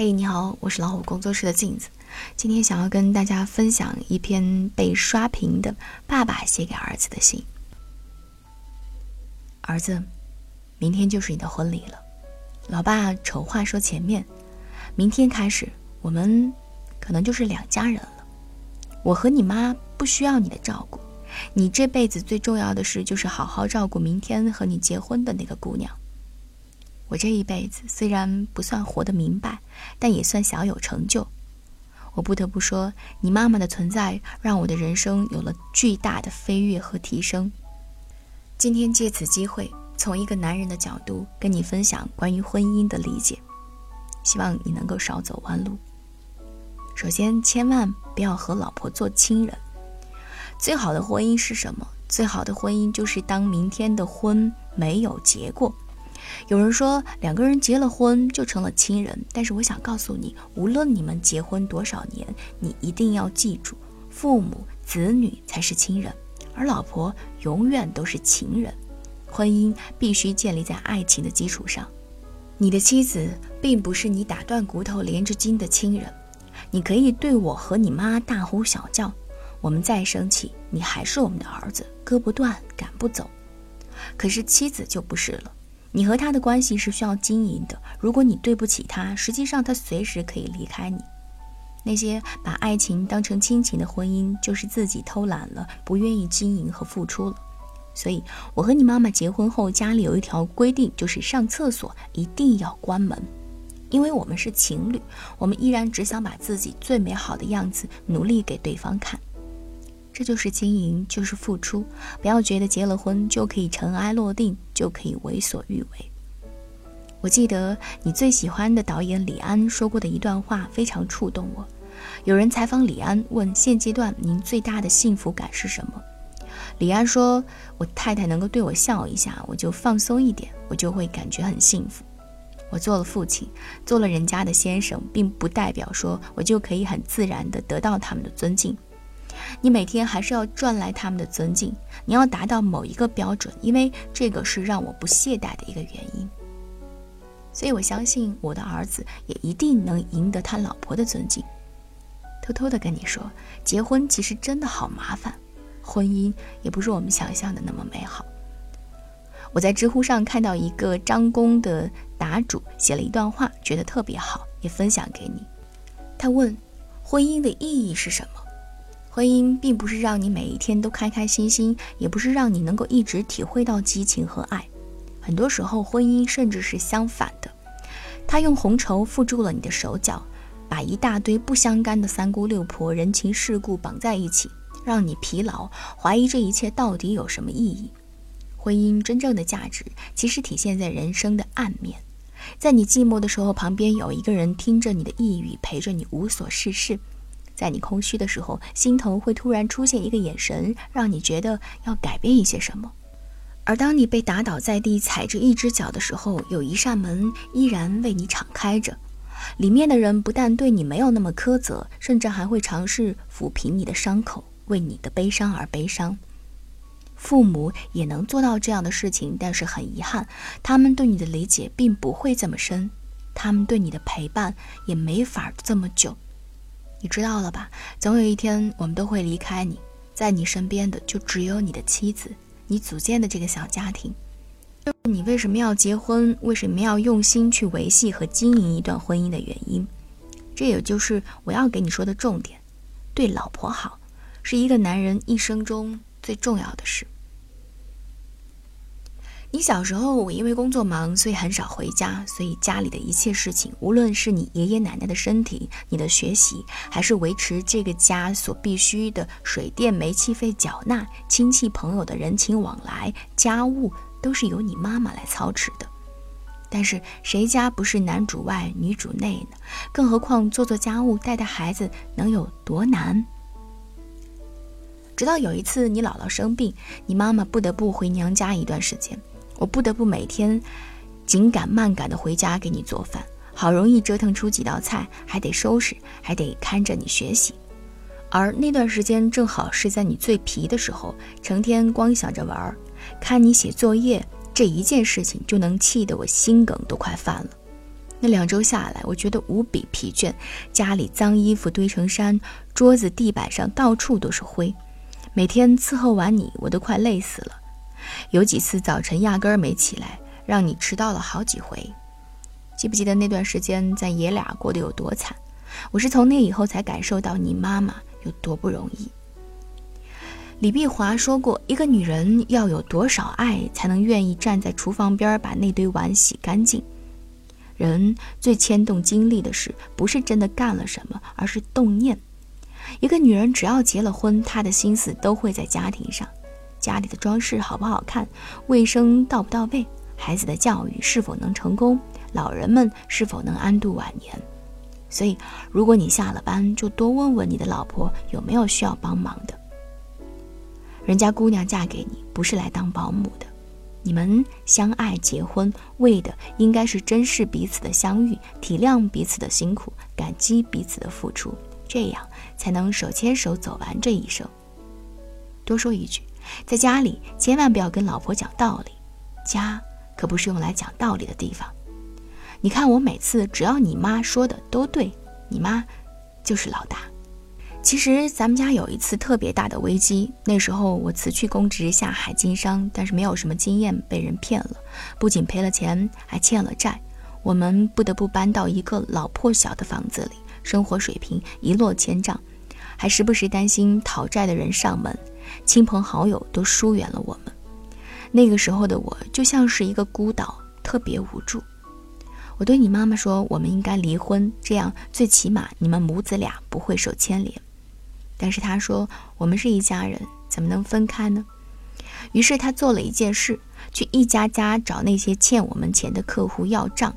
嘿，你好，我是老虎工作室的镜子。今天想要跟大家分享一篇被刷屏的爸爸写给儿子的信。儿子，明天就是你的婚礼了，老爸丑话说前面，明天开始我们可能就是两家人了。我和你妈不需要你的照顾，你这辈子最重要的事就是好好照顾明天和你结婚的那个姑娘。我这一辈子虽然不算活得明白，但也算小有成就。我不得不说，你妈妈的存在让我的人生有了巨大的飞跃和提升。今天借此机会，从一个男人的角度跟你分享关于婚姻的理解，希望你能够少走弯路。首先，千万不要和老婆做亲人。最好的婚姻是什么？最好的婚姻就是当明天的婚没有结过。有人说两个人结了婚就成了亲人，但是我想告诉你，无论你们结婚多少年，你一定要记住，父母子女才是亲人，而老婆永远都是情人。婚姻必须建立在爱情的基础上。你的妻子并不是你打断骨头连着筋的亲人，你可以对我和你妈大呼小叫，我们再生气，你还是我们的儿子，割不断，赶不走。可是妻子就不是了。你和他的关系是需要经营的。如果你对不起他，实际上他随时可以离开你。那些把爱情当成亲情的婚姻，就是自己偷懒了，不愿意经营和付出了。所以，我和你妈妈结婚后，家里有一条规定，就是上厕所一定要关门，因为我们是情侣，我们依然只想把自己最美好的样子努力给对方看。这就是经营，就是付出。不要觉得结了婚就可以尘埃落定，就可以为所欲为。我记得你最喜欢的导演李安说过的一段话，非常触动我。有人采访李安，问现阶段您最大的幸福感是什么？李安说：“我太太能够对我笑一下，我就放松一点，我就会感觉很幸福。我做了父亲，做了人家的先生，并不代表说我就可以很自然地得到他们的尊敬。”你每天还是要赚来他们的尊敬，你要达到某一个标准，因为这个是让我不懈怠的一个原因。所以我相信我的儿子也一定能赢得他老婆的尊敬。偷偷的跟你说，结婚其实真的好麻烦，婚姻也不是我们想象的那么美好。我在知乎上看到一个张工的答主写了一段话，觉得特别好，也分享给你。他问：婚姻的意义是什么？婚姻并不是让你每一天都开开心心，也不是让你能够一直体会到激情和爱。很多时候，婚姻甚至是相反的。他用红绸缚住了你的手脚，把一大堆不相干的三姑六婆、人情世故绑在一起，让你疲劳、怀疑这一切到底有什么意义。婚姻真正的价值，其实体现在人生的暗面，在你寂寞的时候，旁边有一个人听着你的抑郁，陪着你无所事事。在你空虚的时候，心疼会突然出现一个眼神，让你觉得要改变一些什么；而当你被打倒在地，踩着一只脚的时候，有一扇门依然为你敞开着，里面的人不但对你没有那么苛责，甚至还会尝试抚平你的伤口，为你的悲伤而悲伤。父母也能做到这样的事情，但是很遗憾，他们对你的理解并不会这么深，他们对你的陪伴也没法这么久。你知道了吧？总有一天我们都会离开你，在你身边的就只有你的妻子，你组建的这个小家庭。你为什么要结婚？为什么要用心去维系和经营一段婚姻的原因？这也就是我要给你说的重点：对老婆好，是一个男人一生中最重要的事。你小时候，我因为工作忙，所以很少回家，所以家里的一切事情，无论是你爷爷奶奶的身体、你的学习，还是维持这个家所必须的水电煤气费缴纳、亲戚朋友的人情往来、家务，都是由你妈妈来操持的。但是谁家不是男主外女主内呢？更何况做做家务、带带孩子能有多难？直到有一次你姥姥生病，你妈妈不得不回娘家一段时间。我不得不每天紧赶慢赶的回家给你做饭，好容易折腾出几道菜，还得收拾，还得看着你学习。而那段时间正好是在你最皮的时候，成天光想着玩儿，看你写作业这一件事情就能气得我心梗都快犯了。那两周下来，我觉得无比疲倦，家里脏衣服堆成山，桌子、地板上到处都是灰，每天伺候完你，我都快累死了。有几次早晨压根儿没起来，让你迟到了好几回。记不记得那段时间，咱爷俩过得有多惨？我是从那以后才感受到你妈妈有多不容易。李碧华说过：“一个女人要有多少爱，才能愿意站在厨房边把那堆碗洗干净？”人最牵动精力的事，不是真的干了什么，而是动念。一个女人只要结了婚，她的心思都会在家庭上。家里的装饰好不好看，卫生到不到位，孩子的教育是否能成功，老人们是否能安度晚年。所以，如果你下了班，就多问问你的老婆有没有需要帮忙的。人家姑娘嫁给你，不是来当保姆的。你们相爱结婚，为的应该是珍视彼此的相遇，体谅彼此的辛苦，感激彼此的付出，这样才能手牵手走完这一生。多说一句。在家里千万不要跟老婆讲道理，家可不是用来讲道理的地方。你看我每次只要你妈说的都对，你妈就是老大。其实咱们家有一次特别大的危机，那时候我辞去公职下海经商，但是没有什么经验，被人骗了，不仅赔了钱，还欠了债。我们不得不搬到一个老破小的房子里，生活水平一落千丈，还时不时担心讨债的人上门。亲朋好友都疏远了我们，那个时候的我就像是一个孤岛，特别无助。我对你妈妈说，我们应该离婚，这样最起码你们母子俩不会受牵连。但是她说，我们是一家人，怎么能分开呢？于是他做了一件事，去一家家找那些欠我们钱的客户要账，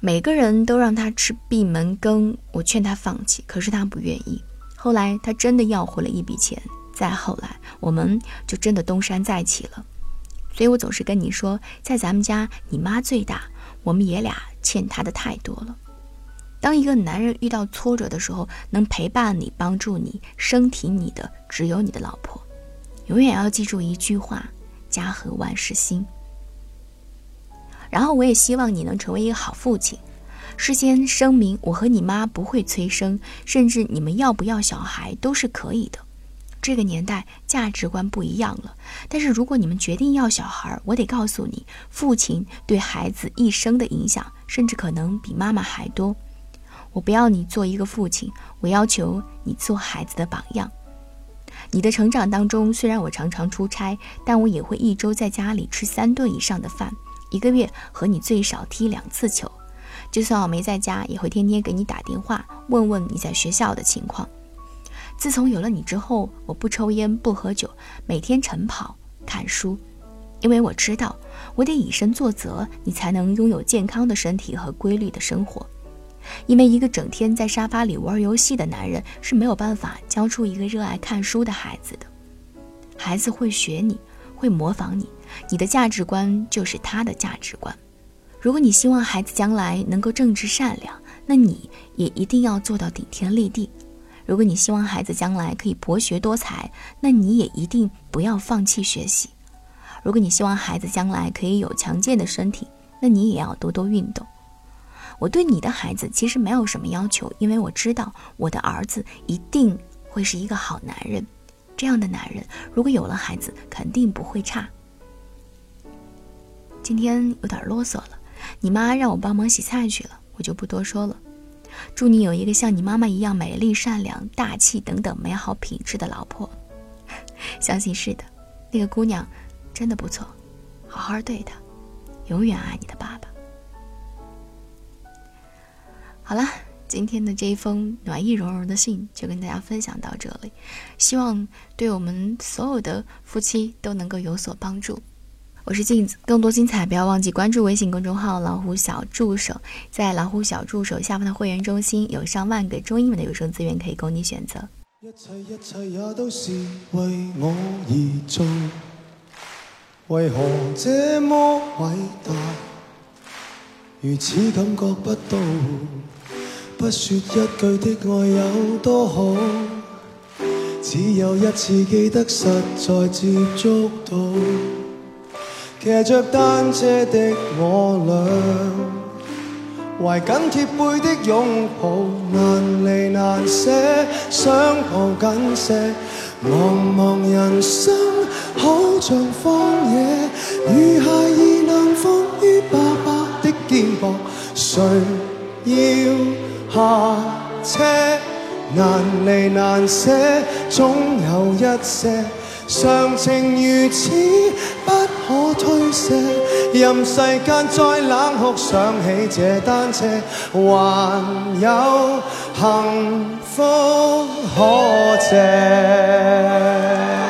每个人都让他吃闭门羹。我劝他放弃，可是他不愿意。后来他真的要回了一笔钱。再后来，我们就真的东山再起了。所以我总是跟你说，在咱们家，你妈最大，我们爷俩欠她的太多了。当一个男人遇到挫折的时候，能陪伴你、帮助你、升挺你的，只有你的老婆。永远要记住一句话：家和万事兴。然后，我也希望你能成为一个好父亲。事先声明，我和你妈不会催生，甚至你们要不要小孩都是可以的。这个年代价值观不一样了，但是如果你们决定要小孩，我得告诉你，父亲对孩子一生的影响，甚至可能比妈妈还多。我不要你做一个父亲，我要求你做孩子的榜样。你的成长当中，虽然我常常出差，但我也会一周在家里吃三顿以上的饭，一个月和你最少踢两次球。就算我没在家，也会天天给你打电话，问问你在学校的情况。自从有了你之后，我不抽烟不喝酒，每天晨跑看书，因为我知道我得以身作则，你才能拥有健康的身体和规律的生活。因为一个整天在沙发里玩游戏的男人是没有办法教出一个热爱看书的孩子的。孩子会学你，会模仿你，你的价值观就是他的价值观。如果你希望孩子将来能够正直善良，那你也一定要做到顶天立地。如果你希望孩子将来可以博学多才，那你也一定不要放弃学习；如果你希望孩子将来可以有强健的身体，那你也要多多运动。我对你的孩子其实没有什么要求，因为我知道我的儿子一定会是一个好男人。这样的男人，如果有了孩子，肯定不会差。今天有点啰嗦了，你妈让我帮忙洗菜去了，我就不多说了。祝你有一个像你妈妈一样美丽、善良、大气等等美好品质的老婆。相信是的，那个姑娘真的不错，好好对她，永远爱你的爸爸。好了，今天的这一封暖意融融的信就跟大家分享到这里，希望对我们所有的夫妻都能够有所帮助。我是镜子，更多精彩，不要忘记关注微信公众号“老虎小助手”。在“老虎小助手”下方的会员中心，有上万个中英文的有声资源可以供你选择。一切一切也都是为我而做，为何这么伟大？如此感觉不到，不说一句的爱有多好，只有一次记得实在接触到。骑着单车的我俩，怀紧贴背的拥抱，难离难舍，想抱紧些。茫茫人生好像荒野，如孩儿能伏于爸爸的肩膊。谁要下车？难离难舍，总有一些。常情如此，不可推卸。任世间再冷酷，想起这单车，还有幸福可借。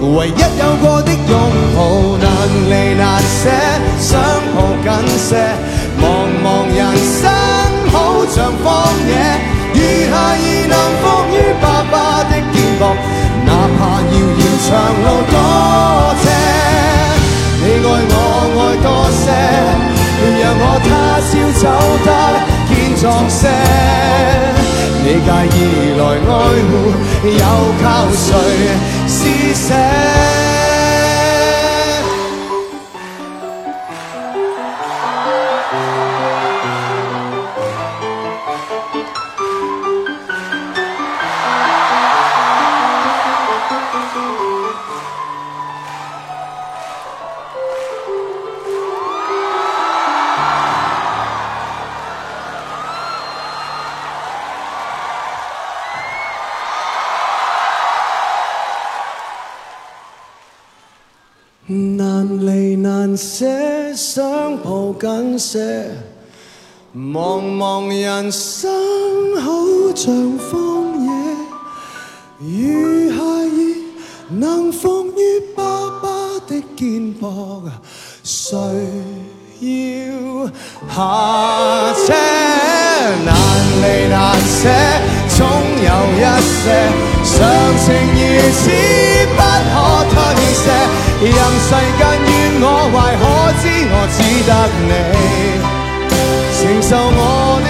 唯一有过的拥抱，难离难舍，想抱紧些。茫茫人生好像荒野，如下而能伏于爸爸的肩膊，哪怕遥遥长路多斜。你爱我爱多些，让我他朝走得坚壮些。你介意来爱护，又靠谁施舍？些想抱紧些，茫茫人生好像荒野，如孩儿能伏于爸爸的肩膊，谁要下车？难离难舍，总有一些。常情如此，不可推卸。任世间怨我坏，可知我只得你承受我。